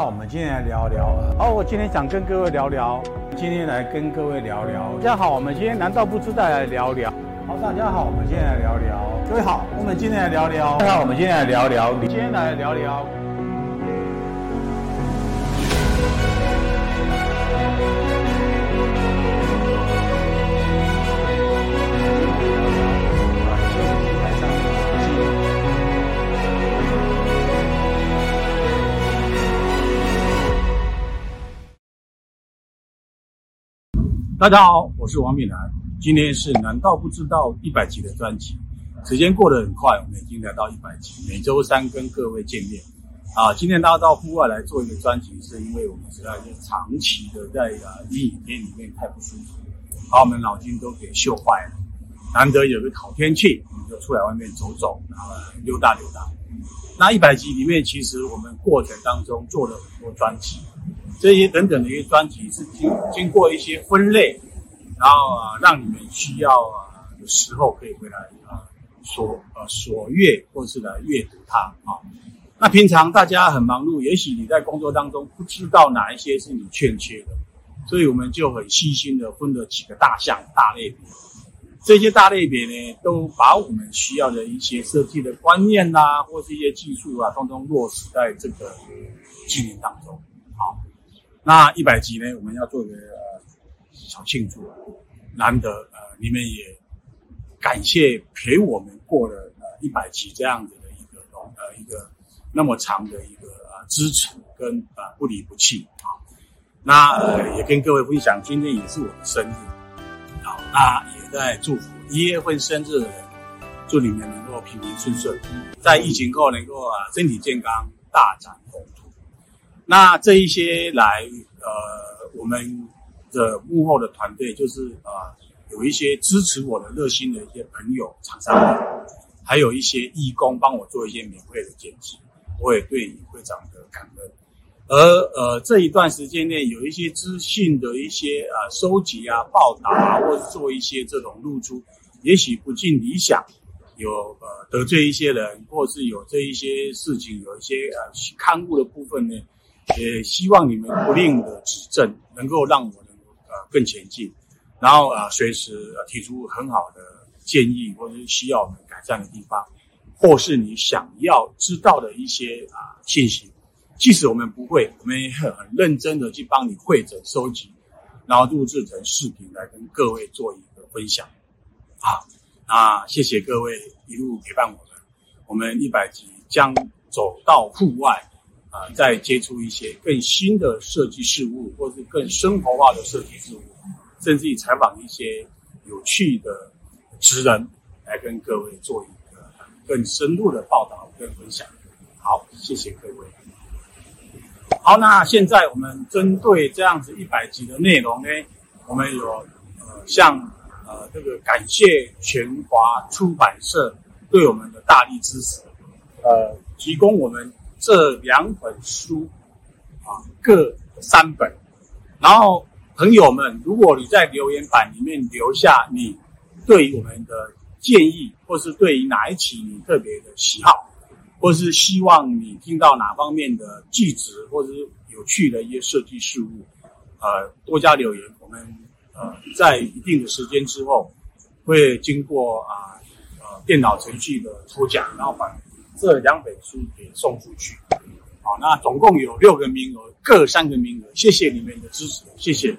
那，我们今天来聊聊。啊。哦，我今天想跟各位聊聊。今天来跟各位聊聊。大家好，我们今天难道不知道来聊聊？好，大家好，我们今天来聊聊。各位好，我们今天来聊聊。大家好，我们今天来聊聊。今天来聊聊。大家好，我是王敏南。今天是难道不知道一百集的专辑。时间过得很快，我们已经来到一百集，每周三跟各位见面。啊，今天大家到户外来做一个专辑，是因为我们实在是长期的在啊阴影天里面太不舒服，把我们脑筋都给秀坏了。难得有个好天气，我们就出来外面走走，然后溜达溜达。那一百集里面，其实我们过程当中做了很多专辑。这些等等的一些专辑是经经过一些分类，然后啊，让你们需要啊有时候可以回来啊所呃所阅或是来阅读它啊。那平常大家很忙碌，也许你在工作当中不知道哪一些是你欠缺的，所以我们就很细心的分了几个大项大类别。这些大类别呢，都把我们需要的一些设计的观念呐、或是一些技术啊，通通落实在这个经营当中。那一百集呢，我们要做一个呃小庆祝，难得呃，你们也感谢陪我们过了呃一百集这样子的一个呃一个那么长的一个呃支持跟呃不离不弃啊。那呃也跟各位分享，今天也是我的生日，好，那也在祝福一月份生日的人，祝你们能够平平顺顺，在疫情后能够啊身体健康，大展。那这一些来，呃，我们的幕后的团队就是啊、呃，有一些支持我的热心的一些朋友、厂商，还有一些义工帮我做一些免费的剪辑，我也对你非常的感恩。而呃，这一段时间内有一些资讯的一些啊、呃、收集啊、报道啊，或者做一些这种露出，也许不尽理想，有呃得罪一些人，或是有这一些事情，有一些呃刊物的部分呢。也希望你们不吝的指正，能够让我能够呃更前进，然后啊随时提出很好的建议，或者是需要我们改善的地方，或是你想要知道的一些啊信息，即使我们不会，我们也很很认真的去帮你汇整收集，然后录制成视频来跟各位做一个分享。好，那谢谢各位一路陪伴我们，我们一百集将走到户外。啊，再接触一些更新的设计事物，或是更生活化的设计事物，甚至于采访一些有趣的职人，来跟各位做一个更深入的报道跟分享。好，谢谢各位。好，那现在我们针对这样子一百集的内容呢，我们有呃，像呃这个感谢全华出版社对我们的大力支持，呃，提供我们。这两本书，啊，各三本。然后，朋友们，如果你在留言板里面留下你对于我们的建议，或是对于哪一期你特别的喜好，或是希望你听到哪方面的句子，或者是有趣的一些设计事物，呃，多加留言。我们呃，在一定的时间之后，会经过啊，呃电脑程序的抽奖，然后把。这两本书给送出去，好，那总共有六个名额，各三个名额，谢谢你们的支持，谢谢。